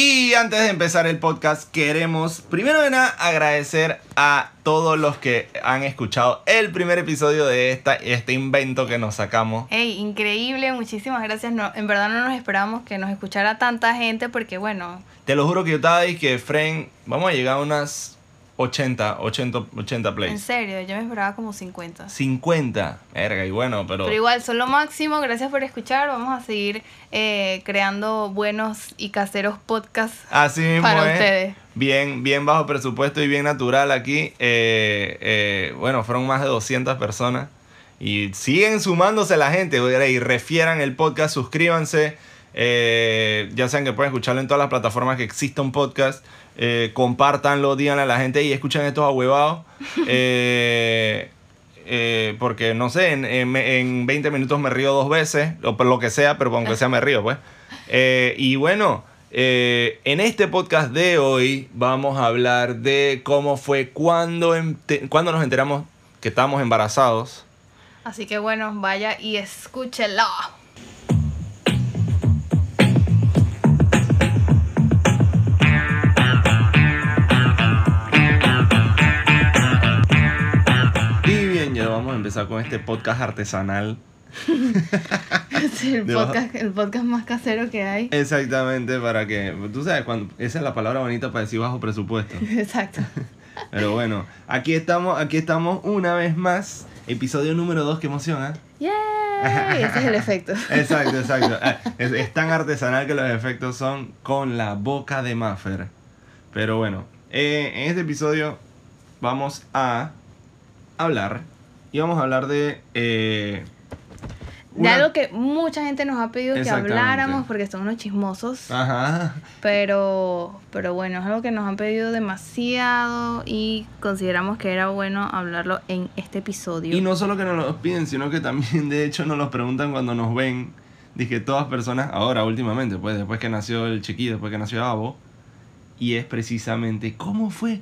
Y antes de empezar el podcast, queremos primero de nada agradecer a todos los que han escuchado el primer episodio de esta, este invento que nos sacamos. Hey, increíble, muchísimas gracias. No, en verdad no nos esperábamos que nos escuchara tanta gente porque, bueno, Te lo juro que yo estaba ahí que Fren, vamos a llegar a unas 80, 80, 80 en plays. serio, yo me esperaba como 50. 50, verga, y bueno, pero... Pero igual, son lo máximo. Gracias por escuchar. Vamos a seguir eh, creando buenos y caseros podcasts Así mismo para es. ustedes. Bien, bien bajo presupuesto y bien natural aquí. Eh, eh, bueno, fueron más de 200 personas. Y siguen sumándose la gente. Y refieran el podcast, suscríbanse. Eh, ya saben que pueden escucharlo en todas las plataformas que exista un podcast. Eh, compártanlo, díganle a la gente y escuchen estos ahuevados. Eh, eh, porque no sé, en, en- en 20 minutos me río dos veces, o por lo que sea, pero aunque sea me río, pues. Eh, y bueno, en este podcast de hoy vamos a hablar de cómo fue cuando, cuando nos enteramos que estábamos embarazados. Así que bueno, vaya y escúchelo. Empezar con este podcast artesanal. Es el podcast, el podcast más casero que hay. Exactamente, para que, tú sabes, cuando, esa es la palabra bonita para decir bajo presupuesto. Exacto. Pero bueno, aquí estamos, aquí estamos una vez más. Episodio número 2, qué emoción, ¿eh? ¡Yay! Ese es el efecto. Exacto, exacto. Ah, Es, es tan artesanal que los efectos son con la boca de Maffer. Pero bueno, eh, en este episodio vamos a hablar. Y vamos a hablar de. eh, De algo que mucha gente nos ha pedido que habláramos porque son unos chismosos. Ajá. Pero, pero bueno, es algo que nos han pedido demasiado y consideramos que era bueno hablarlo en este episodio. Y no solo que nos los piden, sino que también de hecho nos los preguntan cuando nos ven. Dije, todas personas, ahora últimamente, pues después que nació el chiquillo, después que nació Abo. Y es precisamente, ¿cómo fue?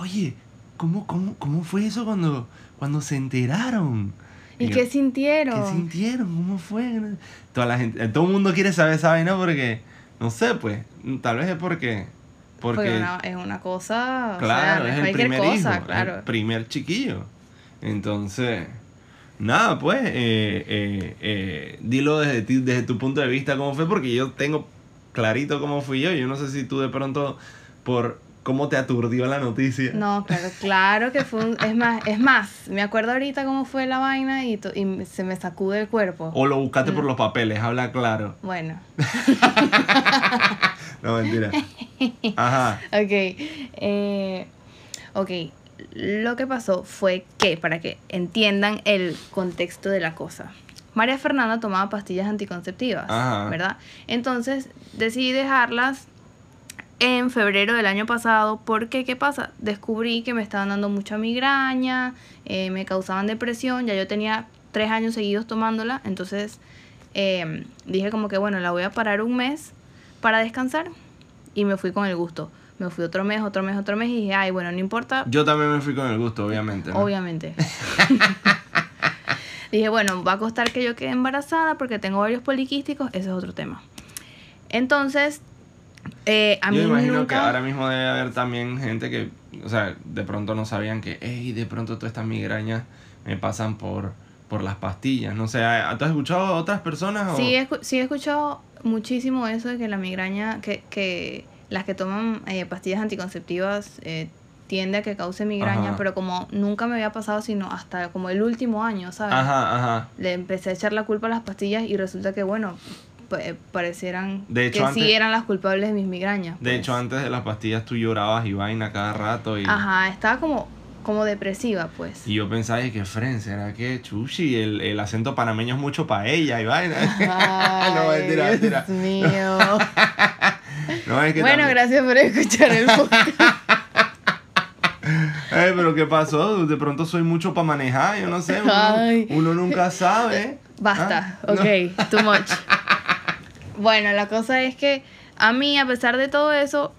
Oye, ¿cómo, cómo, cómo fue eso cuando, cuando se enteraron? ¿Y qué sintieron? ¿Qué sintieron? ¿Cómo fue? Toda la gente, todo el mundo quiere saber esa vaina porque, no sé, pues, tal vez es porque... Porque, Porque una- es una cosa, Claro, o sea, es el primer cosa, hijo, claro. el primer chiquillo. Entonces, nada, pues, eh, eh, eh, dilo desde, ti, desde tu punto de vista cómo fue, porque yo tengo clarito cómo fui yo. Yo no sé si tú de pronto, por cómo te aturdió la noticia. No, claro, claro que fue un, es más, es más, me acuerdo ahorita cómo fue la vaina y, to- y se me sacude el cuerpo. O lo buscaste por los papeles, habla claro. Bueno, No, mentira. Ajá. ok. eh, ok, lo que pasó fue que, para que entiendan el contexto de la cosa, María Fernanda tomaba pastillas anticonceptivas, Ajá. ¿verdad? Entonces decidí dejarlas en febrero del año pasado porque, ¿qué pasa? Descubrí que me estaban dando mucha migraña, eh, me causaban depresión, ya yo tenía tres años seguidos tomándola, entonces eh, dije como que bueno, la voy a parar un mes para descansar y me fui con el gusto. Me fui otro mes, otro mes, otro mes y dije, ay, bueno, no importa, Yo también me fui con el gusto, obviamente. ¿no? obviamente. dije, bueno, va a costar que yo quede embarazada porque tengo varios poliquísticos, ese es otro tema. Entonces, eh, a mí Yo imagino nunca... que ahora mismo debe haber también gente que, o sea, de pronto no sabían que, hey, de pronto todas estas migrañas me pasan por, por las pastillas. No sé, ¿tú has escuchado a otras personas? o- Sí, he, sí he escuchado muchísimo eso de que la migraña, que, que las que toman eh, pastillas anticonceptivas eh, tiende a que cause migraña, Ajá. pero como nunca me había pasado sino hasta como el último año, ¿sabes? Ajá, ajá. Le empecé a echar la culpa a las pastillas y resulta que, bueno, parecieran De hecho, que antes- sí eran las culpables de mis migrañas. De pues. hecho, antes de las pastillas tú llorabas y vaina cada rato y, Ajá, estaba como, como depresiva, pues. y yo pensaba, "Ay, que Fren, ¿será que Chuchi? El, el acento panameño es mucho para ella y vaina. no, Ay, mentira, mentira. Dios mío. No, es que bueno, también- gracias por escuchar el podcast. Ay, pero ¿qué pasó? De pronto soy mucho para manejar, yo no sé. Uno, nunca sabe. Basta, Ah, no. ok, too much. Bueno, la cosa es que a mí, a pesar de todo eso,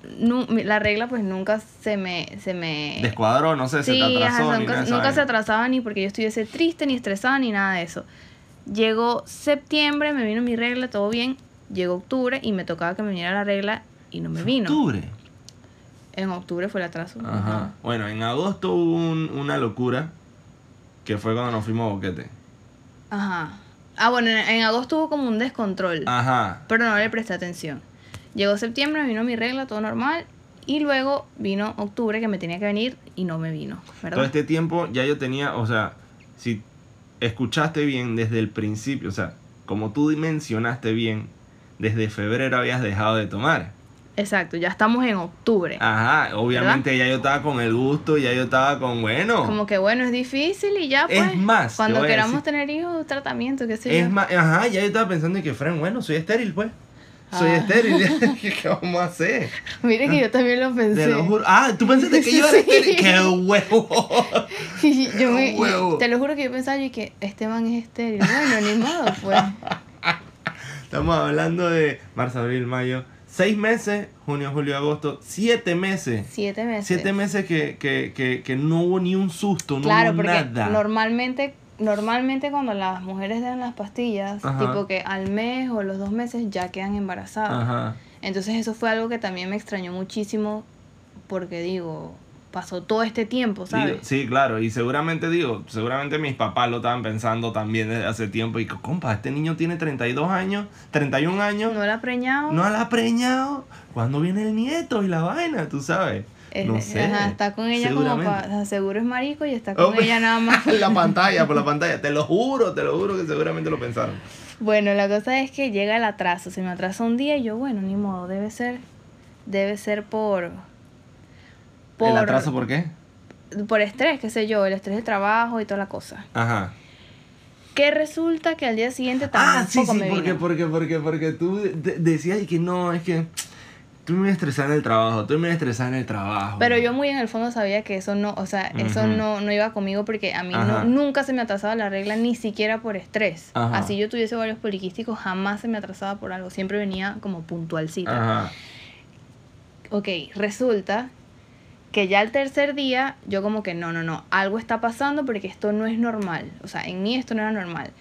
mi- la regla pues nunca se me... Se me Descuadró, no sé, se sí, te ajá, atrasó. ni nunca, se atrasaba ni porque yo estuviese triste, ni estresada, ni nada de eso. Llegó septiembre, me vino mi regla, todo bien. Llegó octubre y me tocaba que me viniera la regla y no me vino. Octubre. En octubre fue el atraso. Ajá. Bueno, en agosto hubo un- una locura que fue cuando nos fuimos a Boquete. Ajá. Ah, bueno, en, en agosto hubo como un descontrol, Ajá. pero no le presté atención. Llegó septiembre, vino mi regla, todo normal. Y luego vino octubre, que me tenía que venir y no me vino, ¿verdad? Todo este tiempo ya yo tenía, o sea, si escuchaste bien desde el principio, o sea, como tú mencionaste bien, desde febrero habías dejado de tomar. Exacto, ya estamos en octubre. Ajá, obviamente ya yo estaba con el gusto, ya yo estaba con, bueno, Como que bueno, es difícil y ya pues. Es más, Cuando queramos decir- tener hijos, tratamiento, qué sé yo. es más, ajá, ya yo estaba pensando en que, Fran, bueno, soy estéril, pues. Soy Ah. estéril, ¿qué vamos a hacer? Mire que yo también lo pensé. Te lo juro. Ah, tú pensaste que yo era Sí. estéril. ¡Qué huevo! Y yo me- Huevo. te lo juro que yo pensaba yo que este man es estéril. Bueno, ni modo, pues. Estamos hablando de marzo, abril, mayo. Seis meses, junio, julio, agosto. Siete meses. Siete meses. Siete meses que, que, que, que no hubo ni un susto, no Claro, hubo porque nada. normalmente normalmente cuando las mujeres dan las pastillas, Ajá. tipo que al mes o los dos meses ya quedan embarazadas. Ajá. Entonces eso fue algo que también me extrañó muchísimo porque digo, pasó todo este tiempo, ¿sabes? Digo, sí, claro, y seguramente digo, seguramente mis papás lo estaban pensando también desde hace tiempo y que, compa, este niño tiene 32 años, 31 años, No era preñado. no la ha preñado, ¿cuándo viene el nieto y la vaina, tú sabes? Eh, no sé. ajá, está con ella como para seguro es marico y está con Hombre, ella nada más. la pantalla, por la pantalla, te lo juro, te lo juro que seguramente lo pensaron. Bueno, la cosa es que llega el atraso. Se me atrasa un día y yo, bueno, ni modo, debe ser, debe ser por, por, ¿El atraso por qué? por estrés, qué sé yo, el estrés de trabajo y toda la cosa. Ajá. Que resulta que al día siguiente tampoco Ah, sí, sí, me porque, vino. porque, porque, porque tú de- decías que no, es que tú me estresas en el trabajo, tú me estresas en el trabajo. Pero yo muy en el fondo sabía que eso no, o sea, eso Ujú. no, no iba conmigo porque a mí no, nunca se me atrasaba la regla, ni siquiera por estrés. Ajá. Así yo tuviese varios poliquísticos, jamás se me atrasaba por algo, siempre venía como puntualcita. Ajá. Ok, resulta que ya el tercer día yo como que no, no, no, algo está pasando porque esto no es normal. O sea, en mí esto no era normal.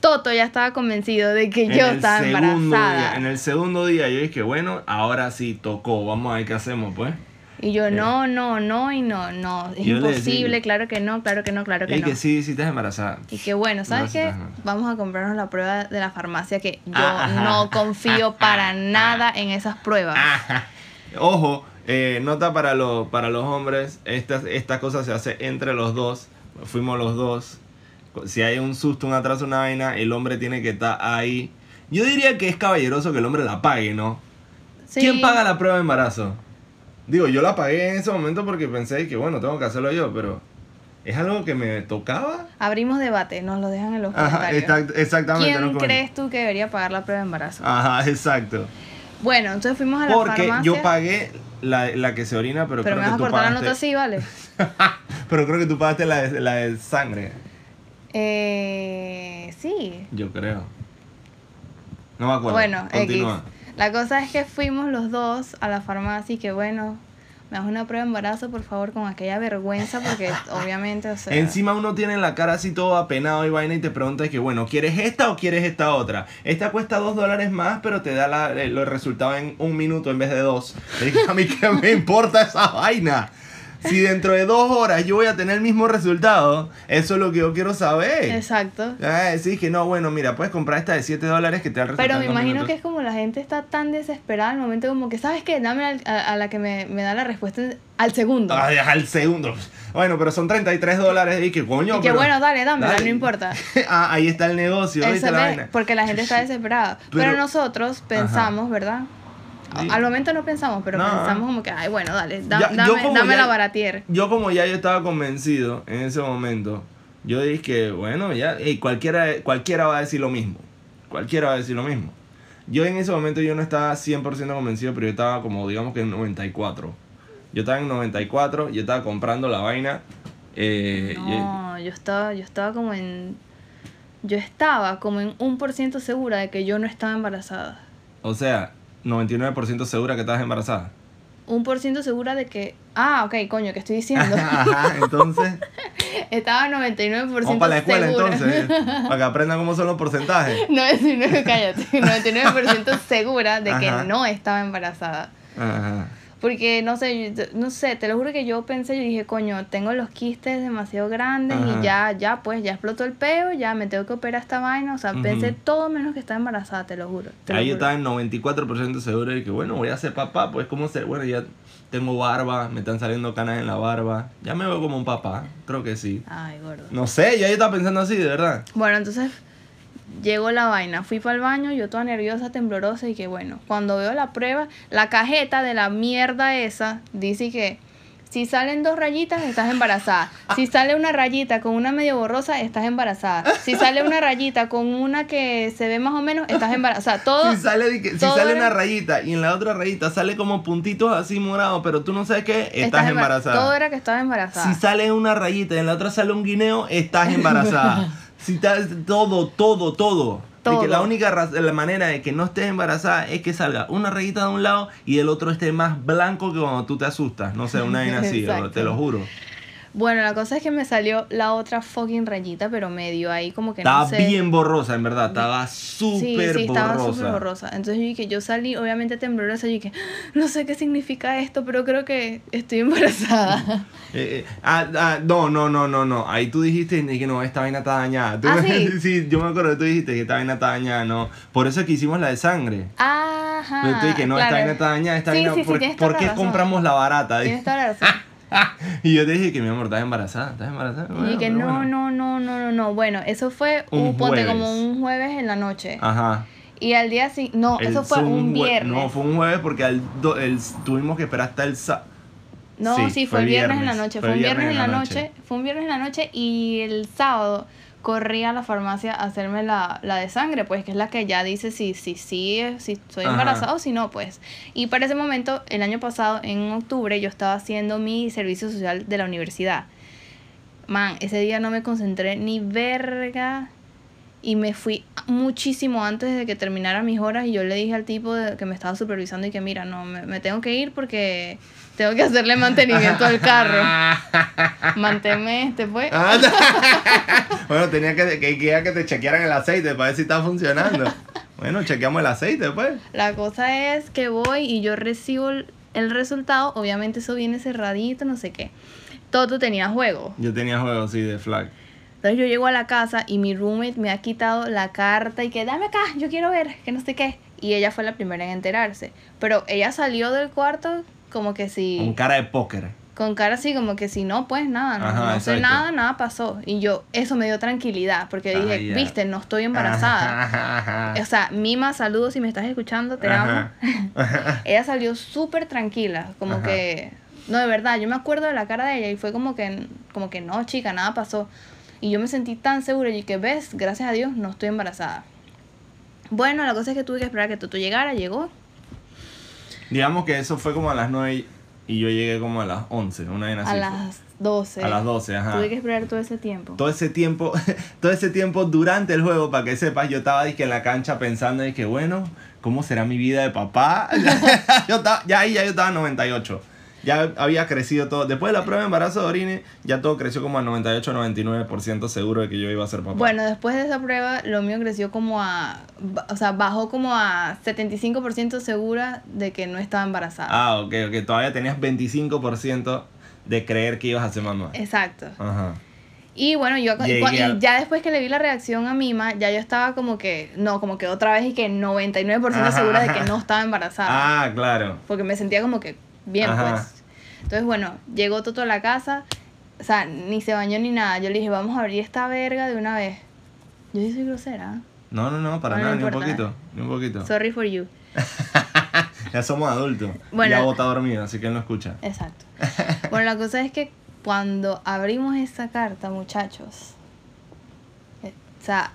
Toto ya estaba convencido de que En yo estaba embarazada. día- en el segundo día yo dije, bueno, ahora sí tocó, vamos a ver qué hacemos, pues. Y yo, no, no, no, y no, no, es Yo le imposible, claro que no, claro que no, claro que Y no. que sí, sí estás embarazada. Y que bueno, ¿sabes qué? ajá. Vamos a comprarnos la prueba de la farmacia que yo Ah, ajá. no confío para nada en esas pruebas. Ajá. Ojo, eh, nota para, los para los hombres, esta, esta cosa se hace entre los dos, fuimos los dos. Si hay un susto, un atraso, una vaina, el hombre tiene que estar ahí. Yo diría que es caballeroso que el hombre la pague, ¿no? Sí. ¿Quién paga la prueba de embarazo? Digo, yo la pagué en ese momento porque pensé que, bueno, tengo que hacerlo yo, pero ¿es algo que me tocaba? Abrimos debate, nos lo dejan en los Ajá, comentarios. exact- exactamente. ¿Quién crees tú que debería pagar la prueba de embarazo? Ajá, exacto. Bueno, entonces fuimos a la Porque farmacia. yo pagué la, la que se orina, pero, pero me creo vas a que tú cortar la pagaste... nota así, ¿vale? pero creo que tú pagaste la de, la de sangre. Eh, sí. Yo creo. No me acuerdo. Bueno, X. Continúa. La cosa es que fuimos los dos a la farmacia y que bueno, me das una prueba de embarazo, por favor, con aquella vergüenza, porque obviamente, o sea. Encima uno tiene la cara así todo apenado y vaina y te pregunta que, bueno, ¿quieres esta o quieres esta otra? Esta cuesta dos dólares más, pero te da la, el, el resultado en un minuto en vez de dos. Dije, a mí qué me importa esa vaina. Si dentro de dos horas yo voy a tener el mismo resultado, eso es lo que yo quiero saber. Exacto. Ah, sí, que no, bueno, mira, puedes comprar esta de 7 dólares que te da el resultado. Pero me imagino minutos. que es como la gente está tan desesperada al momento como que, ¿sabes qué? Dame al- a, a la que me, me da la respuesta al segundo. Ah, el segundo. Bueno, pero son 33 dólares y que coño. y que pero- bueno, dale, dámela, dale. no importa. ah, ahí está el negocio, ahí está la vaina. porque la gente está desesperada. Pero, Pero- nosotros pensamos, ¿verdad? Sí. Al momento no pensamos, pero No. pensamos como que, ay, bueno, dale, da- Ya- yo dame, como dame ya- la baratier. Yo como ya yo estaba convencido en ese momento, yo dije que, bueno, ya, ey, cualquiera, cualquiera va a decir lo mismo. Cualquiera va a decir lo mismo. Yo en ese momento yo no estaba 100% convencido, pero yo estaba como, digamos que en 94. Yo estaba en 94, yo estaba comprando la vaina. eh, y- No, yo estaba, yo estaba como en. Yo estaba como en un por ciento segura de que yo no estaba embarazada. o sea, 99% segura que estabas embarazada. un por ciento segura de que. Ah, ok, coño, ¿qué estoy diciendo? Ajá, entonces. Estaba 99% Vamos para la escuela segura. entonces. Para que aprendan cómo son los porcentajes. 99, cállate. 99% segura de que Ajá. no estaba embarazada. Ajá. Porque no sé, yo- no sé, te lo juro que yo pensé, yo dije, coño, tengo los quistes demasiado grandes Ajá. y ya, ya, pues, ya explotó el peo, ya me tengo que operar esta vaina. O sea, pensé todo menos que estaba embarazada, te lo juro. te lo Ahí yo estaba en 94% seguro de que, bueno, voy a ser papá, pues como ser, bueno, ya tengo barba, me están saliendo canas en la barba, ya me veo como un papá, creo que sí. Ay, gordo. No sé, ya yo estaba pensando así, de verdad. Bueno, entonces llegó la vaina, fui para el baño, yo toda nerviosa, temblorosa y que bueno, cuando veo la prueba, la cajeta de la mierda esa dice que si salen dos rayitas estás embarazada, si sale una rayita con una medio borrosa estás embarazada, si sale una rayita con una que se ve más o menos estás embarazada, o sea, todo Si sale, de que- si todo sale una rayita y en la otra rayita sale como puntitos así morados, pero tú no sabes qué, estás, embar- embarazada. Todo era que estaba embarazada. Si sale una rayita y en la otra sale un guineo, estás embarazada. si ta- todo, todo, todo. De Todo. que la única la manera de que no estés embarazada es que salga una rayita de un lado y el otro esté más blanco que cuando tú te asustas. No sé, una vaina así, te lo juro. Bueno, la cosa es que me salió la otra fucking rayita, pero medio ahí como que Estaba no sé. bien borrosa, en verdad. Estaba Sí, súper sí, estaba borrosa. súper borrosa. Entonces yo dije, yo salí obviamente temblorosa, yo dije, no sé qué significa esto, pero creo que estoy embarazada. Eh, eh, ah, ah, no, no, no, no, no. Ahí tú dijiste que no, esta vaina está dañada. Tú- ¿Ah, sí? yo me acuerdo que tú dijiste que esta vaina está dañada, no. Por eso es que hicimos la de sangre. Ajá. Pero tú dijiste, no, esta claro. vaina está dañada, esta Sí, vaina, sí, sí, ¿por, ¿por qué razón. compramos la barata? Tienes toda la razón. y yo te dije que mi amor, estás embarazada, estás embarazada. Y que no, bueno. no, no, no, no, no. Bueno, eso fue, Un un, ponte como un jueves en la noche. Ajá. Y al día siguiente, no, El- eso fue un viernes. No, fue un jueves porque al do- el- tuvimos que esperar hasta el sábado. No, Sí, sí, fue fue, el viernes, en la noche. fue un viernes, viernes en la noche. Fue un viernes en la noche y el sábado corrí a la farmacia a hacerme la, la de sangre, pues que es la que ya dice si sí si, si, soy Ajá. embarazada o si no, pues. Y para ese momento, el año pasado, en octubre, yo estaba haciendo mi servicio social de la universidad. Man, ese día no me concentré ni verga y me fui muchísimo antes de que terminara mis horas y yo le dije al tipo de- que me estaba supervisando y que mira, no, me, me tengo que ir porque tengo que hacerle mantenimiento al carro. Manténme este, pues. Ah, bueno, tenía que, que, que, te chequearan el aceite para ver si está funcionando. Bueno, chequeamos el aceite, pues. La cosa es que voy y yo recibo el, resultado, obviamente eso viene cerradito, no sé qué. Toto tenía juego. Yo tenía juegos, sí, de flag. Entonces yo llego a la casa y mi roommate me ha quitado la carta y que dame acá, yo quiero ver, que no sé qué. Y ella fue la primera en enterarse. Pero ella salió del cuarto como que si... Con cara de póker. con cara así como que si no, pues nada, no, Ajá, no sé nada, nada pasó. Y yo, eso me dio tranquilidad, porque dije, Ah, ya. viste, no estoy embarazada. Ajá. O sea, Mima, saludos si me estás escuchando, te amo. ella salió súper tranquila, como que, no, de verdad, yo me acuerdo de la cara de ella y fue como que, como que no, chica, nada pasó. Y yo me sentí tan segura y que, ves, gracias a Dios, no estoy embarazada. Bueno, la cosa es que tuve que esperar a que Toto llegara, llegó. Digamos que eso fue como a las 9 y yo llegué como a las 11, una vaina así. A las 12. A las 12, ajá. Tuve que esperar todo ese tiempo. Todo ese tiempo, todo ese tiempo durante el juego, para que sepas, yo estaba dizque, en la cancha pensando que bueno, ¿cómo será mi vida de papá? yo estaba, ya ahí ya yo estaba en 98. Ya había crecido todo. Después de la prueba de embarazo de Orine, ya todo creció como al 98-99% seguro de que yo iba a ser papá. Bueno, después de esa prueba, lo mío creció como a. O sea, bajó como a 75% segura de que no estaba embarazada. Ah, ok, ok. Todavía tenías 25% de creer que ibas a ser mamá. Exacto. Ajá. Y bueno, yo y Llegué cua- y al- ya después que le vi la reacción a Mima, ya yo estaba como que. No, como que otra vez y que 99% Ajá, segura de que no estaba embarazada. Ah, claro. Porque me sentía como que bien, Ajá. pues. Entonces, bueno, llegó Toto a la casa. O sea, ni se bañó ni nada. Yo le dije, vamos a abrir esta verga de una vez. Yo sí soy grosera. No, no, no, para nada, no ni un poquito. Ni un poquito. Sorry for you. ya somos adultos. Bueno. Ya está dormido, así que él no escucha. Exacto. Bueno, la cosa es que cuando abrimos esa carta, muchachos, eh, o sea,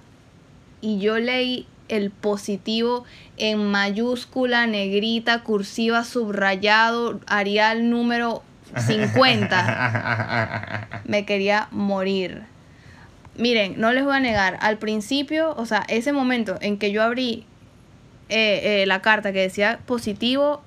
y yo leí el positivo en mayúscula, negrita, cursiva, subrayado, Arial número 50, me quería morir. Miren, no les voy a negar, al principio, o sea, ese momento en que yo abrí eh, eh, la carta que decía positivo,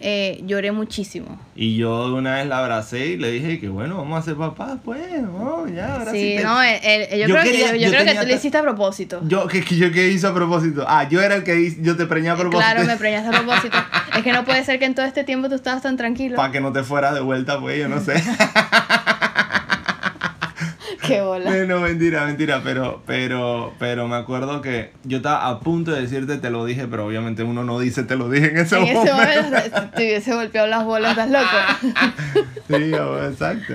eh, lloré muchísimo. Y yo una vez la abracé y le dije que bueno, vamos a ser papás, pues, no, ya, ahora sí. Sí, te- no, él- él- yo, Yo creo, quería- que, yo, yo creo que tú lo hiciste a propósito. Yo, que, que yo qué hice a propósito. Ah, yo era el que hice- yo te preñé a propósito. Claro, me preñaste a propósito. es que no puede ser que en todo este tiempo tú estabas tan tranquilo. Para que no te fueras de vuelta, pues, yo no sé. Qué bola. no, mentira, mentira, pero, pero, pero me acuerdo que yo estaba a punto de decirte te lo dije, pero obviamente uno no dice te lo dije en ese En momento. ese momento te hubiese golpeado las bolas, estás loco. Sí, exacto.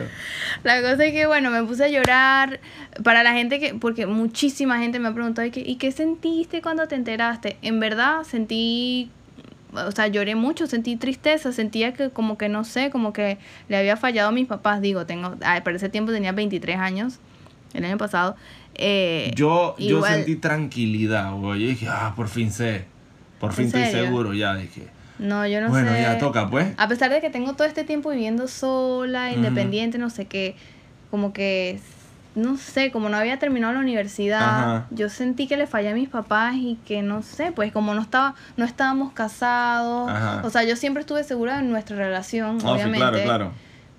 La cosa es que, bueno, me puse a llorar. Para la gente que, porque muchísima gente me ha preguntado, ¿y qué, ¿y qué sentiste cuando te enteraste? En verdad sentí, o sea, lloré mucho, sentí tristeza, sentía que como que no sé, como que le había fallado a mis papás. Digo, tengo, para ese tiempo tenía 23 años, el año pasado. Eh, Yo, yo igual- sentí tranquilidad, güey. Yo dije, ah, por fin sé. Por ¿En fin estoy serio? seguro, ya dije. No, yo no bueno, sé. ya toca, pues. A pesar de que tengo todo este tiempo viviendo sola, independiente, no sé qué, como que, no sé, como no había terminado la universidad, Ajá. yo sentí que le fallé a mis papás y que, no sé, pues como no estaba no estábamos casados, Ajá. o sea, yo siempre estuve segura de nuestra relación, Oh, sí, obviamente. claro, claro.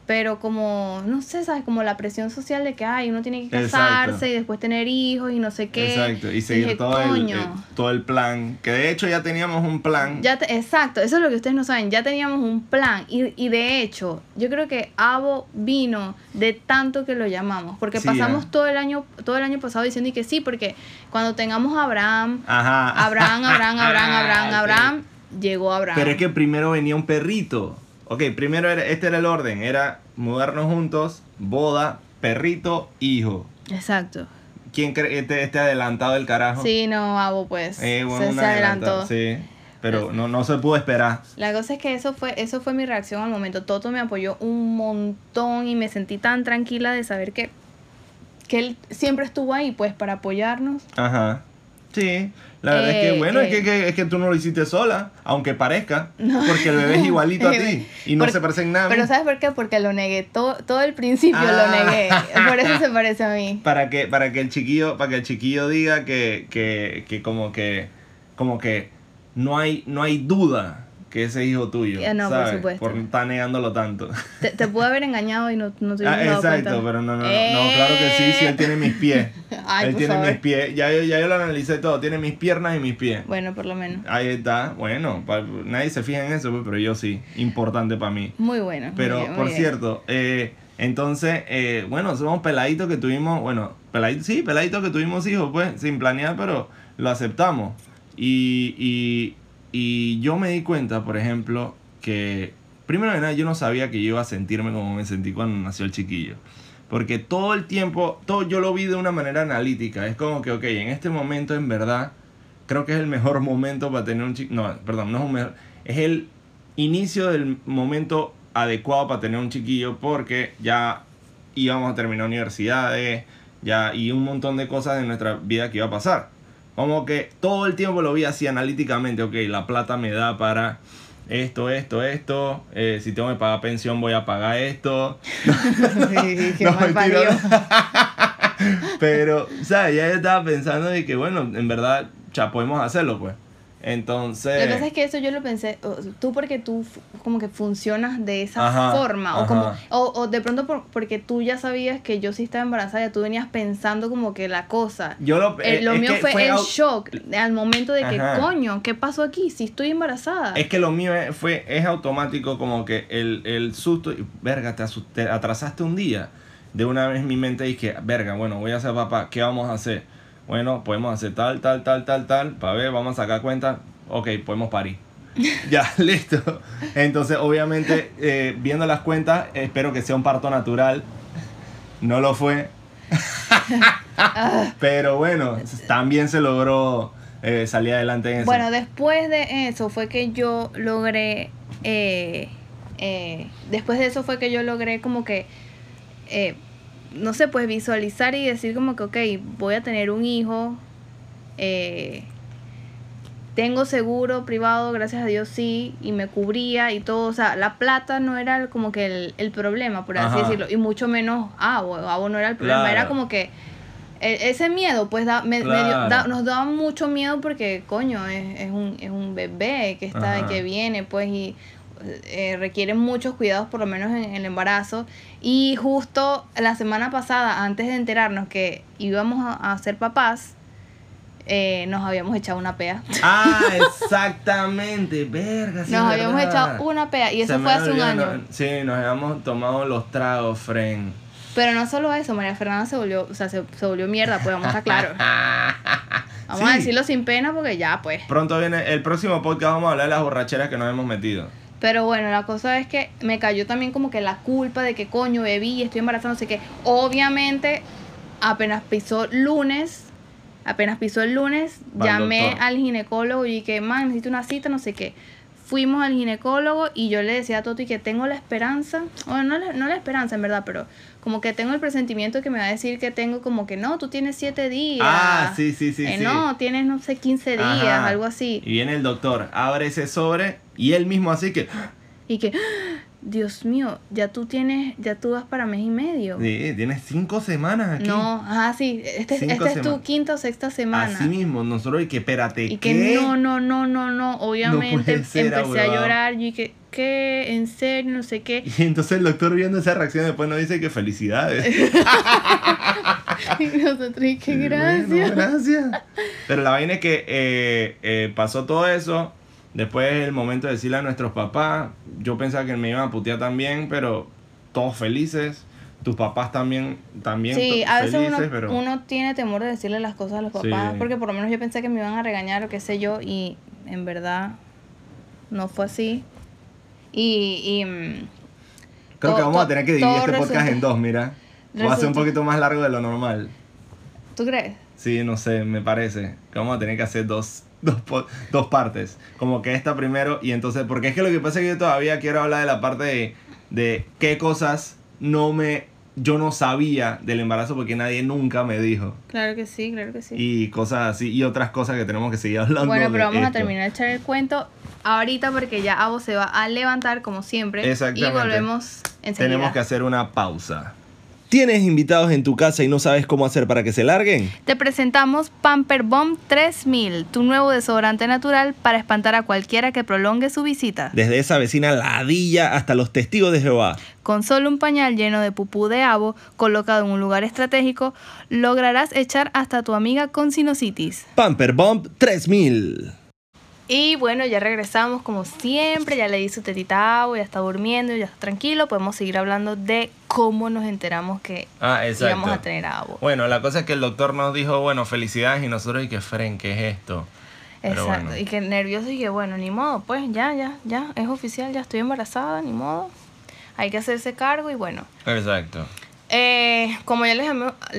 Pero como, no sé, ¿sabes? Como la presión social de que, ay, uno tiene que Exacto. casarse y después tener hijos y no sé qué. Exacto. Y seguir dije, todo, el, el- todo el plan. Que de hecho ya teníamos un plan. Ya te- exacto, eso es lo que ustedes no saben. Ya teníamos un plan y, y de hecho, yo creo que Avo vino de tanto que lo llamamos, porque Sí, pasamos ah. todo el año todo el año pasado diciendo y que sí, porque cuando tengamos a Abraham, Ajá. Abraham, Abraham, Abraham, Abraham, Sí. Abraham, llegó Abraham. Pero es que primero venía un perrito. Ok, primero era, este era el orden. Era mudarnos juntos, boda, perrito, hijo. Exacto. ¿Quién cree este, este adelantado del carajo? Sí, no, Avo pues Eh, bueno, se, se adelantó. Sí. Pero no, no se pudo esperar. La cosa es que eso fue, eso fue mi reacción al momento. Toto me apoyó un montón y me sentí tan tranquila de saber que, que él siempre estuvo ahí, pues, para apoyarnos. Ajá. Sí. La verdad es que, Eh, bueno, es, que, que- es que tú no lo hiciste sola, aunque parezca. No. Porque el bebé es igualito a ti. Y no se parece en nada. Pero ¿sabes por qué? Porque lo negué. Todo, todo el principio Ah. lo negué. Por eso se parece a mí. para que para que el chiquillo para que el chiquillo diga que, que, que como que como que no hay no hay duda que ese hijo tuyo Eh, no, por ¿sabes? supuesto. por estar negándolo tanto Te, te pude haber engañado y no, no te Ah, exacto cuenta. pero no no no, Eh. no claro que sí sí él tiene mis pies Ay, él por tiene mis pies ya yo, ya yo lo analicé todo tiene mis piernas y mis pies Bueno, por lo menos. ahí está bueno pa- nadie se fija en eso pues, pero yo sí importante para mí Muy bueno. muy pero, bien, por cierto, eh, entonces, eh, bueno, somos peladitos que tuvimos, bueno, peladitos, sí, peladitos que tuvimos hijos, pues, sin planear, pero lo aceptamos. Y, y, y yo me di cuenta, por ejemplo, que, primero de nada, yo no sabía que yo iba a sentirme como me sentí cuando nació el chiquillo. Porque todo el tiempo, todo yo lo vi de una manera analítica. Es como que, ok, en este momento, en verdad, creo que es el mejor momento para tener un chico. No, perdón, no es un mejor. Es el inicio del momento adecuado para tener un chiquillo porque ya íbamos a terminar universidades, ya y un montón de cosas de nuestra vida que iba a pasar. Como que todo el tiempo lo vi así analíticamente, ok, la plata me da para esto, esto, esto, eh, si tengo que pagar pensión voy a pagar esto. Qué No. Pero, o sea, ya yo estaba pensando de que, bueno, en verdad, ya podemos hacerlo, pues. Entonces... Lo que pasa es que eso yo lo pensé, tú porque tú como que funcionas de esa Ajá, forma, o como o, o de pronto por- porque tú ya sabías que yo sí estaba embarazada, ya tú venías pensando como que la cosa. Yo lo, Eh, lo mío que fue, el shock al momento de que, Ajá. coño, ¿qué pasó aquí? Si estoy embarazada. Es que lo mío es- fue, es automático como que el, el susto, y, verga, te, asus- te atrasaste un día. De una vez mi mente dije, verga, bueno, voy a ser papá, ¿qué vamos a hacer? Bueno, podemos hacer tal, tal, tal, tal, tal, para ver, vamos a sacar cuenta, ok, podemos parir. ya, listo. Entonces, obviamente, eh, viendo las cuentas, espero que sea un parto natural. No lo fue. Pero bueno, también se logró eh, salir adelante en eso. Bueno, después de eso fue que yo logré, eh, eh, después de eso fue que yo logré como que, eh, no sé, pues visualizar y decir como que, ok, voy a tener un hijo, eh, tengo seguro privado, gracias a Dios sí, y me cubría y todo, o sea, la plata no era como que el, el problema, por así Ajá. decirlo, y mucho menos Abo, Abo no era el problema, era como que e- ese miedo, pues da, me- me dio- da- nos daba mucho miedo porque, coño, es, es, un, es un bebé que está Ajá. que viene, pues, y eh, requieren muchos cuidados, por lo menos en, el embarazo. Y justo la semana pasada, antes de enterarnos que íbamos a, ser papás, eh, nos habíamos echado una pea. Ah, exactamente, verga. nos habíamos echado una pea y eso fue hace un año. sí, nos habíamos tomado los tragos, Fren. Pero no solo eso, María Fernanda se volvió, o sea, se, volvió mierda, pues vamos a estar claros. Vamos a decirlo sin pena porque ya, pues. Pronto viene el próximo podcast, vamos a hablar de las borracheras que nos hemos metido. Pero bueno, la cosa es que me cayó también como que la culpa de que coño bebí, estoy embarazada, no sé qué. Obviamente, apenas pisó lunes, apenas pisó el lunes, llamé al ginecólogo y dije, man, necesito una cita, no sé qué fuimos al ginecólogo y yo le decía a Toti que tengo la esperanza, bueno, no la, no la esperanza en verdad, pero como que tengo el presentimiento que me va a decir que tengo como que no, tú tienes siete días. Ah, sí, sí, sí. Eh, No, tienes, no sé, 15 días, algo así. Y viene el doctor, abre ese sobre y él mismo así que... Y que, Dios mío, ya tú tienes, ya tú vas para mes y medio. Sí, tienes cinco semanas aquí. No, ajá, sí, este, esta es tu quinta o sexta semana. Así mismo, nosotros y que espérate, Y que no, no, no, no, no, obviamente empecé a llorar y que, ¿qué? ¿En serio? No sé qué. Y entonces el doctor viendo esa reacción después nos dice que felicidades. y nosotros, qué gracias. gracias. Pero la vaina es que eh, eh, pasó todo eso Después el momento de decirle a nuestros papás, yo pensaba que me iban a putear también, pero todos felices. Tus papás también, también sí, a veces uno, pero... uno tiene temor de decirle las cosas a los papás, porque por lo menos yo pensé que me iban a regañar o qué sé yo, y en verdad no fue así. Y... Mm, Creo que vamos a tener que dividir este podcast en dos, mira. Va a ser un poquito más largo de lo normal. ¿Tú crees? Sí, no sé, me parece. Que vamos a tener que hacer dos dos, dos partes. Como que esta primero y entonces, porque es que lo que pasa es que yo todavía quiero hablar de la parte de, de qué cosas no me yo no sabía del embarazo porque nadie nunca me dijo. Claro que sí, claro que sí. Y cosas así, y otras cosas que tenemos que seguir hablando. Bueno, pero vamos a terminar de echar el cuento ahorita porque ya Abo se va a levantar como siempre. Y volvemos enseguida. Tenemos que hacer una pausa. ¿Tienes invitados en tu casa y no sabes cómo hacer para que se larguen? Te presentamos Pamper Bomb 3000, tu nuevo desodorante natural para espantar a cualquiera que prolongue su visita. Desde esa vecina ladilla hasta los testigos de Jehová. Con solo un pañal lleno de pupú de abo colocado en un lugar estratégico, lograrás echar hasta tu amiga con sinusitis. Pamper Bomb 3000. Y bueno, ya regresamos como siempre, ya le di su tetita agua, ya está durmiendo, ya está tranquilo, podemos seguir hablando de cómo nos enteramos que ah, íbamos a tener agua. Bueno, la cosa es que el doctor nos dijo, bueno, felicidades y nosotros y que Fren, ¿qué es esto? Exacto, y que nervioso y que bueno, ni modo, pues ya, ya, ya, es oficial, ya estoy embarazada, ni modo. Hay que hacerse cargo y bueno. Exacto. Eh, como ya les,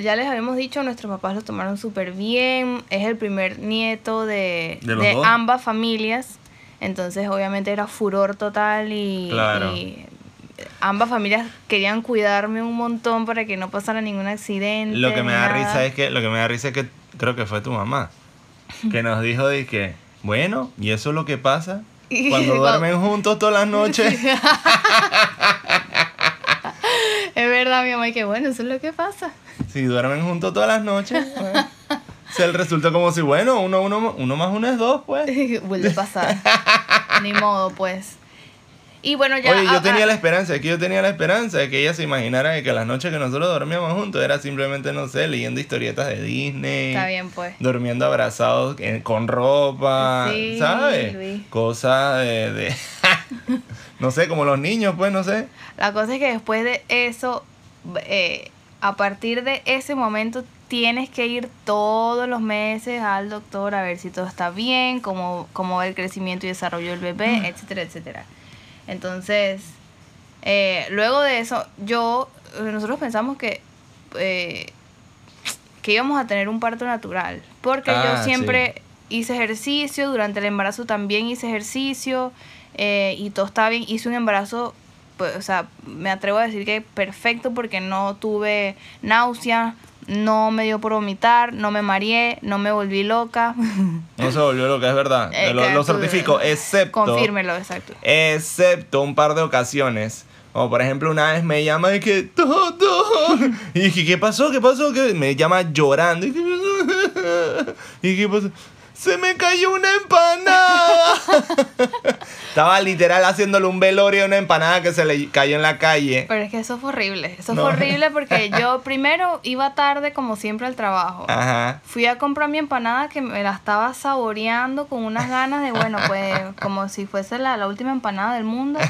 ya les habíamos dicho, nuestros papás lo tomaron súper bien. Es el primer nieto de, ambas familias. Entonces, obviamente, era furor total y, ambas familias querían cuidarme un montón para que no pasara ningún accidente. Lo que me da risa es que, lo que me da risa es que creo que fue tu mamá. Que nos dijo de que, bueno, y eso es lo que pasa cuando duermen juntos todas las noches. es verdad, mi mamá, y que bueno, eso es lo que pasa. Si duermen juntos todas las noches, pues, se resulta como si, bueno, uno, uno, uno más uno es dos, pues. Vuelve a pasar. Ni modo, pues. Y bueno, ya. Oye, yo tenía la esperanza, es que yo tenía la esperanza de que ella se imaginara que las noches que nosotros dormíamos juntos era simplemente, no sé, leyendo historietas de Disney. Está bien, pues. Durmiendo abrazados con ropa, ¿sabes? Cosas de. No sé, como los niños, pues, no sé. La cosa es que después de eso, eh, a partir de ese momento tienes que ir todos los meses al doctor a ver si todo está bien, cómo, cómo va el crecimiento y desarrollo del bebé, mm. etcétera, etcétera. Entonces, eh, luego de eso, yo, nosotros pensamos que, eh, que íbamos a tener un parto natural, porque yo ah, siempre hice ejercicio, durante el embarazo también hice ejercicio, eh, y todo estaba bien, hice un embarazo, pues, o sea, me atrevo a decir que perfecto porque no tuve náusea, no me dio por vomitar, no me mareé, no me volví loca. No se volvió loca, es verdad. Eh, lo, certifico, excepto. Confírmelo, exacto. Excepto un par de ocasiones. Como por ejemplo, una vez me llama y que todo. Y dije, ¿qué pasó? ¿Qué pasó? Que me llama llorando. Y, ¿Y qué pasó? Se me cayó una empanada. Estaba literal haciéndole un velorio a una empanada que se le cayó en la calle. Pero es que eso fue horrible. Eso No. fue horrible porque yo primero iba tarde como siempre al trabajo. Ajá. Fui a comprar mi empanada que me la estaba saboreando con unas ganas de, bueno, pues como si fuese la, la última empanada del mundo.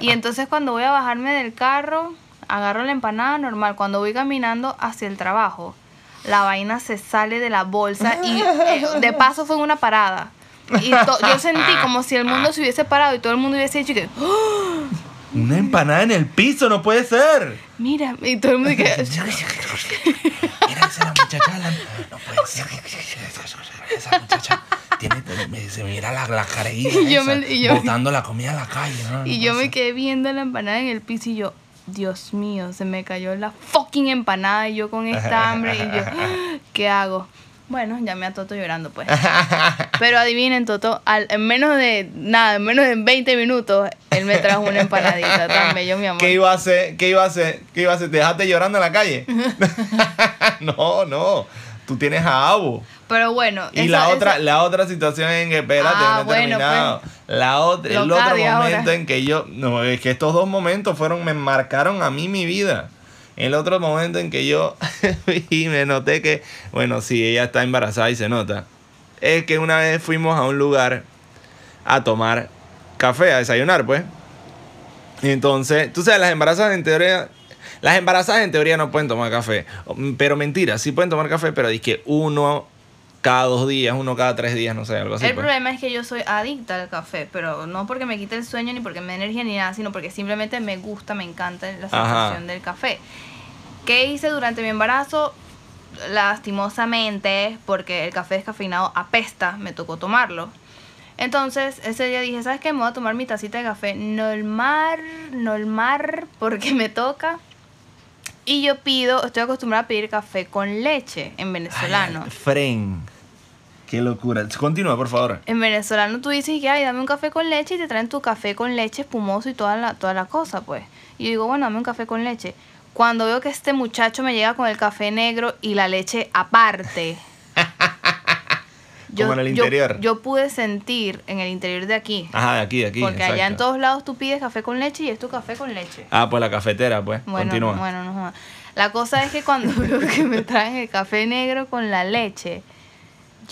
Y entonces cuando voy a bajarme del carro, agarro la empanada normal. Cuando voy caminando hacia el trabajo, la vaina se sale de la bolsa y eh, de paso fue en una parada. Y yo sentí como si el mundo se hubiese parado y todo el mundo hubiese dicho que, "¡Oh! Una empanada en el piso, no puede ser. mira, y todo el mundo que... Mira, esa muchacha. la- no puede ser. Esa muchacha tiene, se mira la, la Y yo esa, me- y yo- botando la comida a la calle. ¿no? Y No yo me quedé viendo la empanada en el piso y yo, Dios mío, se me cayó la fucking empanada y yo con esta hambre y yo, ¿qué hago? Bueno, llamé a Toto llorando pues. Pero adivinen, Toto, al- en menos de nada, en menos de 20 minutos, él me trajo una empanadita tan bello, mi amor. ¿Qué iba a hacer? ¿Qué iba a hacer? ¿Qué iba a hacer? ¿Te dejaste llorando en la calle? no, no. Tú tienes a Abu. Pero bueno, Y esa- la esa- otra, la otra situación en que, espérate, Ah, no he bueno, terminado. La otra, el otro momento ahora. en que yo, no, es que estos dos momentos fueron, me marcaron a mí mi vida. El otro momento en que yo y me noté que, bueno, sí, ella está embarazada y se nota. Es que una vez fuimos a un lugar a tomar café, a desayunar, pues. Y entonces, tú sabes, las embarazadas en teoría, las embarazadas en teoría no pueden tomar café. Pero mentira, sí pueden tomar café, pero que uno cada dos días, uno cada tres días, no sé, algo así. El pues. problema es que yo soy adicta al café, pero no porque me quite el sueño ni porque me dé energía ni nada, sino porque simplemente me gusta, me encanta la sensación del café. ¿Qué hice durante mi embarazo? Lastimosamente, porque el café descafeinado apesta, me tocó tomarlo. Entonces, ese día dije, ¿sabes qué? Me voy a tomar mi tacita de café normal, normal, porque me toca. Y yo pido, estoy acostumbrada a pedir café con leche en venezolano. Ay, Fren. Qué locura. Continúa, por favor. En venezolano tú dices que, ay, dame un café con leche y te traen tu café con leche espumoso y toda la, toda la cosa, pues. Y yo digo, bueno, dame un café con leche. Cuando veo que este muchacho me llega con el café negro y la leche aparte. Como en el yo- interior. Yo, pude sentir en el interior de aquí. Ajá, de aquí, de aquí. porque allá en todos lados tú pides café con leche y es tu café con leche. Ah, pues la cafetera, pues. Bueno, Continúa. bueno, no. La cosa es que cuando veo que me traen el café negro con la leche,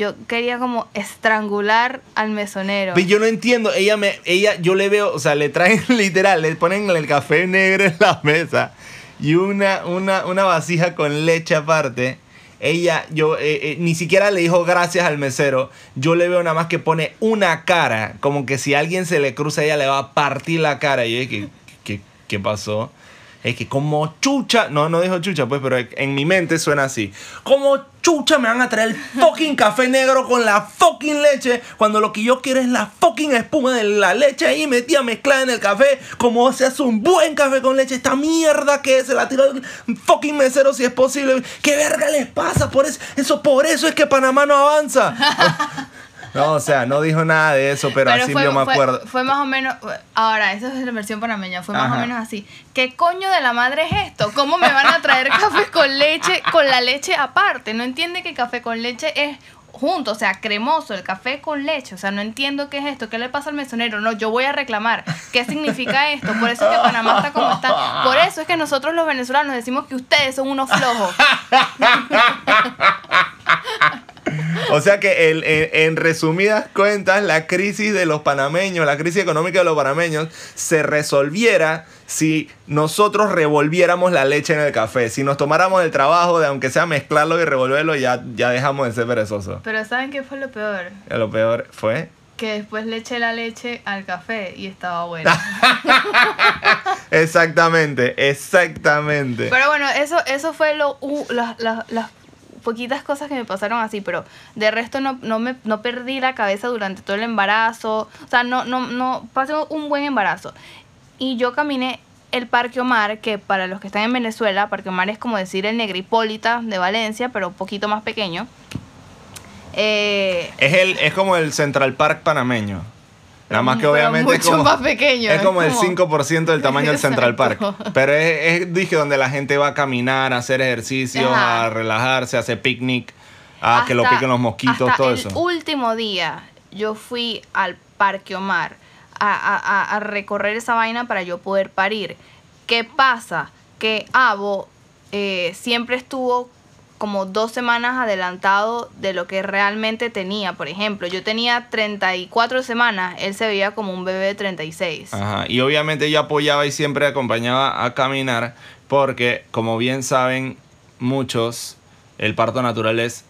yo quería como estrangular al mesonero. Pero yo no entiendo, ella me, ella, yo le veo, o sea, le traen literal, le ponen el café negro en la mesa y una, una, una vasija con leche aparte. Ella, yo, eh, eh, ni siquiera le dijo gracias al mesero. Yo le veo nada más que pone una cara, como que si alguien se le cruza, ella le va a partir la cara. Y yo dije, ¿qué, qué, qué pasó? Es que como chucha, no, no dijo chucha, pues, pero en mi mente suena así. Como chucha me van a traer el fucking café negro con la fucking leche, cuando lo que yo quiero es la fucking espuma de la leche ahí metida mezclada en el café, como se hace un buen café con leche, esta mierda que se la tira el fucking mesero si es posible. ¿Qué verga les pasa? Por eso, eso, por eso es que Panamá no avanza. No, o sea, no dijo nada de eso, pero, así yo me acuerdo. Fue, más o menos, ahora, esa es la versión panameña, fue más Ajá. o menos así. ¿Qué coño de la madre es esto? ¿Cómo me van a traer café con leche, con la leche aparte? No entiende que café con leche es junto, o sea, cremoso, el café con leche. O sea, no entiendo qué es esto. ¿Qué le pasa al mesonero? No, yo voy a reclamar. ¿Qué significa esto? Por eso es que Panamá está como está. Por eso es que nosotros los venezolanos decimos que ustedes son unos flojos. O sea que el- en, en resumidas cuentas, la crisis de los panameños, la crisis económica de los panameños, se resolviera si nosotros revolviéramos la leche en el café. Si nos tomáramos el trabajo de, aunque sea mezclarlo y revolverlo, ya, ya dejamos de ser perezosos. Pero ¿saben qué fue lo peor? Y Lo peor fue. Que después le eché la leche al café y estaba bueno. Exactamente, exactamente. Pero bueno, eso, eso fue lo, u- las, las- las poquitas cosas que me pasaron así, pero de resto no, no, me, no perdí la cabeza durante todo el embarazo. O sea, no, no, no, pasé un buen embarazo. Y yo caminé el Parque Omar, que para los que están en Venezuela, Parque Omar es como decir el Negripólita de Valencia, pero un poquito más pequeño. Eh, Es, el, es como el Central Park panameño. Nada más que obviamente es mucho como, más pequeño. es como el 5% del tamaño del Central Park. Pero es, es, dije, donde la gente va a caminar, a hacer ejercicio, Ajá. a relajarse, a hacer picnic. Ah, que lo piquen los mosquitos, hasta todo el eso. último día yo fui al Parque Omar a, a- a- a recorrer esa vaina para yo poder parir. ¿Qué pasa? Que Avo eh, siempre estuvo como dos semanas adelantado de lo que realmente tenía. Por ejemplo, yo tenía 34 semanas, él se veía como un bebé de 36. Ajá. Y obviamente yo apoyaba y siempre acompañaba a caminar porque, como bien saben muchos, el parto natural es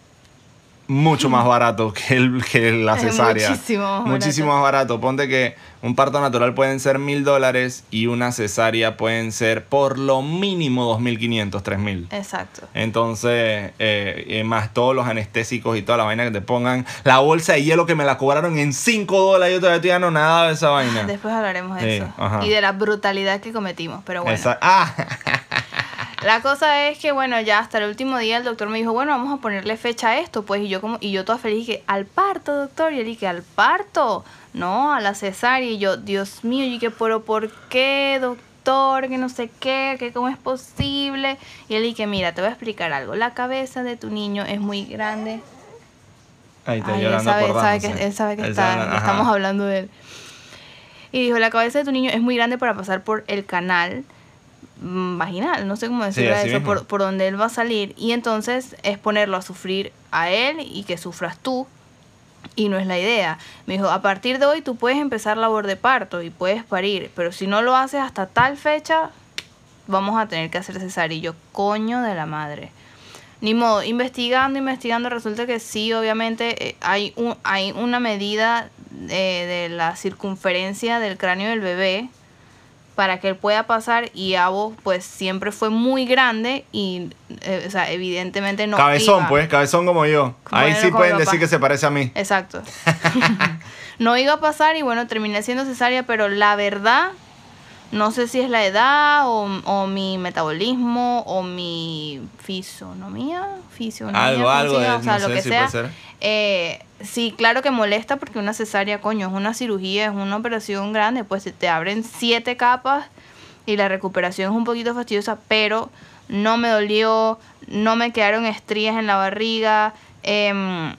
mucho más barato que, el, que la Es cesárea. muchísimo más Muchísimo barato. más barato. Ponte que un parto natural pueden ser mil dólares y una cesárea pueden ser por lo mínimo dos mil quinientos, tres mil. Exacto. Entonces, eh, eh, más todos los anestésicos y toda la vaina que te pongan. La bolsa de hielo que me la cobraron en 5 dólares. Yo todavía estoy dando nada de esa vaina. Después hablaremos de Sí, eso. ajá. Y de la brutalidad que cometimos. Pero bueno. Ah, La cosa es que, bueno, ya hasta el último día el doctor me dijo, bueno, vamos a ponerle fecha a esto, pues, y yo como, y yo toda feliz dije, al parto, doctor, y él dije, al parto, no, a la cesárea, y yo, Dios mío, y que, pero ¿por qué, doctor? Que no sé qué, que cómo es posible, y él dije, mira, te voy a explicar algo, la cabeza de tu niño es muy grande, Ahí está Ay, él llorando sabe, sabe acordándose. que, él sabe que Él está- sabe- que estamos hablando de él. Y dijo, la cabeza de tu niño es muy grande para pasar por el canal vaginal, no sé cómo decirlo eso, mismo. por, por donde él va a salir. Y entonces es ponerlo a sufrir a él y que sufras tú. Y no es la idea. Me dijo, a partir de hoy tú puedes empezar labor de parto y puedes parir, pero si no lo haces hasta tal fecha, vamos a tener que hacer cesárea. Y yo, coño de la madre. Ni modo, investigando, investigando, resulta que sí, obviamente eh, hay, un, hay una medida de, de la circunferencia del cráneo del bebé para que él pueda pasar y Avo pues siempre fue muy grande y, eh, o sea, evidentemente no cabezón, iba. pues, cabezón como yo. Ahí sí pueden decir que se parece a mí. Exacto. no iba a pasar y bueno, terminé siendo cesárea, pero la verdad, no sé si es la edad o, o mi metabolismo o mi fisonomía, fisionomía, Algo, ¿cómo se algo llama? o sea, no lo sé que si sea. Eh, sí, claro que molesta porque una cesárea, coño, es una cirugía, es una operación grande, pues se te abren siete capas y la recuperación es un poquito fastidiosa, pero no me dolió, no me quedaron estrías en la barriga. em,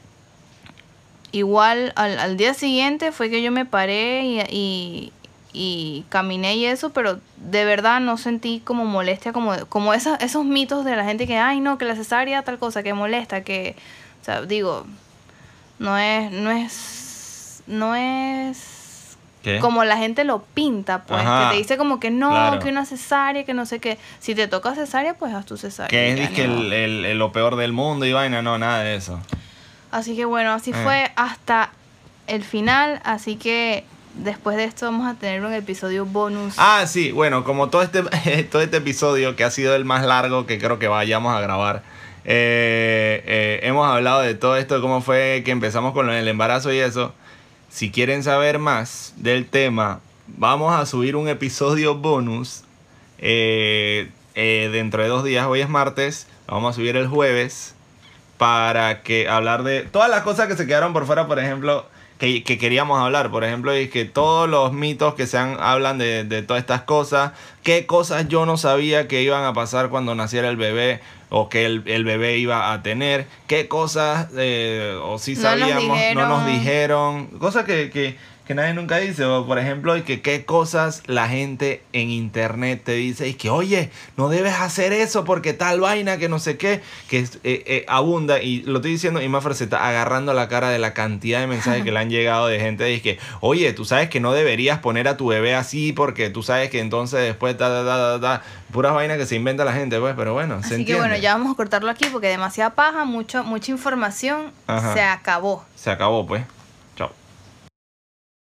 igual al, al día siguiente fue que yo me paré y, y, y caminé y eso, pero de verdad no sentí como molestia, como, como esa- esos mitos de la gente que, ay, no, que la cesárea tal cosa, que molesta, que, o sea, digo, no es, no es, no es ¿Qué? como la gente lo pinta, pues, Ajá. que te dice como que no, Claro. que una cesárea, que no sé qué. Si te toca cesárea, pues haz tu cesárea. Que es el, modo. el- el- lo peor del mundo y vaina, no, nada de eso. Así que bueno, así Eh. fue hasta el final, así que después de esto vamos a tener un episodio bonus. Ah, sí, bueno, como todo este, todo este episodio que ha sido el más largo que creo que vayamos a grabar, eh, eh, hemos hablado de todo esto, cómo fue que empezamos con el embarazo y eso. Si quieren saber más del tema, vamos a subir un episodio bonus eh, dentro de dos días. Hoy es martes, vamos a subir el jueves para que hablar de todas las cosas que se quedaron por fuera, por ejemplo, que, que queríamos hablar. Por ejemplo, es que todos los mitos que se han, hablan de, de todas estas cosas, qué cosas yo no sabía que iban a pasar cuando naciera el bebé o que el, el bebé iba a tener, qué cosas, eh, o si No nos sabíamos, no nos dijeron. dijeron, cosas que, que, que nadie nunca dice, o por ejemplo, y que qué cosas la gente en internet te dice, y que oye, no debes hacer eso porque tal vaina que no sé qué, que es, eh, eh, abunda, y lo estoy diciendo, y Mafra se está agarrando la cara de la cantidad de mensajes que le han llegado de gente, de que, oye, tú sabes que no deberías poner a tu bebé así porque tú sabes que entonces después, ta, ta, ta, ta, ta, puras vainas que se inventa la gente, pues, pero bueno, se Así que entiende. bueno, ya vamos a cortarlo aquí porque demasiada paja, mucho, mucha información, Ajá. se acabó. Se acabó, pues.